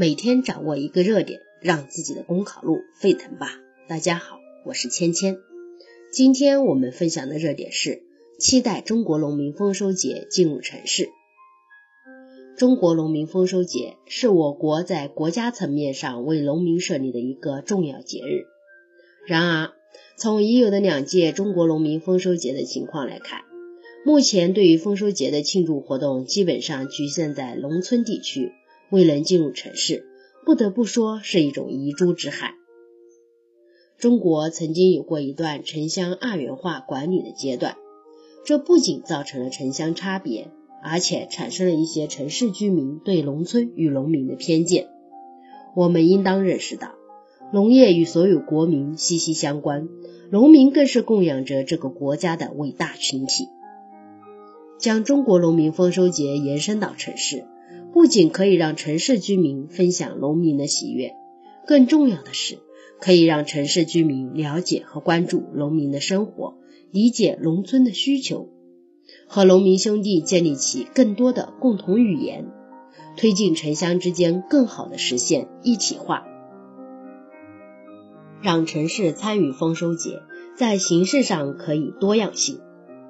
每天掌握一个热点，让自己的公考路沸腾吧！大家好，我是芊芊。今天我们分享的热点是：期待中国农民丰收节进入城市。中国农民丰收节是我国在国家层面上为农民设立的一个重要节日。然而，从已有的两届中国农民丰收节的情况来看，目前对于丰收节的庆祝活动基本上局限在农村地区，未能进入城市，不得不说是一种遗珠之憾。中国曾经有过一段城乡二元化管理的阶段，这不仅造成了城乡差别。而且产生了一些城市居民对农村与农民的偏见。我们应当认识到，农业与所有国民息息相关，农民更是供养着这个国家的伟大群体。将中国农民丰收节延伸到城市，不仅可以让城市居民分享农民的喜悦，更重要的是，可以让城市居民了解和关注农民的生活，理解农村的需求。和农民兄弟建立起更多的共同语言，推进城乡之间更好的实现一体化，让城市参与丰收节，在形式上可以多样性。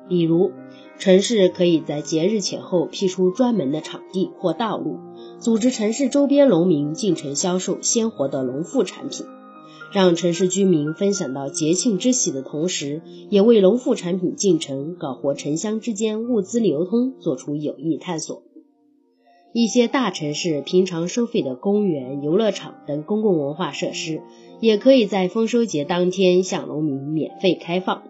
比如，城市可以在节日前后辟出专门的场地或道路，组织城市周边农民进城销售鲜活的农副产品。让城市居民分享到节庆之喜的同时，也为农副产品进城、搞活城乡之间物资流通做出有益探索。一些大城市平常收费的公园、游乐场等公共文化设施，也可以在丰收节当天向农民免费开放，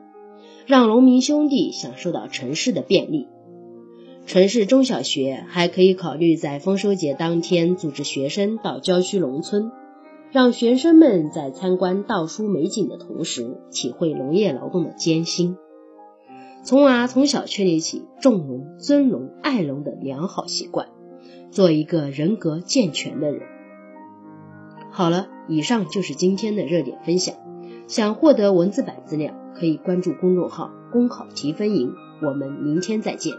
让农民兄弟享受到城市的便利。城市中小学还可以考虑在丰收节当天组织学生到郊区农村。让学生们在参观稻书美景的同时，体会农业劳动的艰辛，从而从小确立起重农、尊农、爱农的良好习惯，做一个人格健全的人。好了，以上就是今天的热点分享。想获得文字版资料，可以关注公众号“公考提分营”。我们明天再见。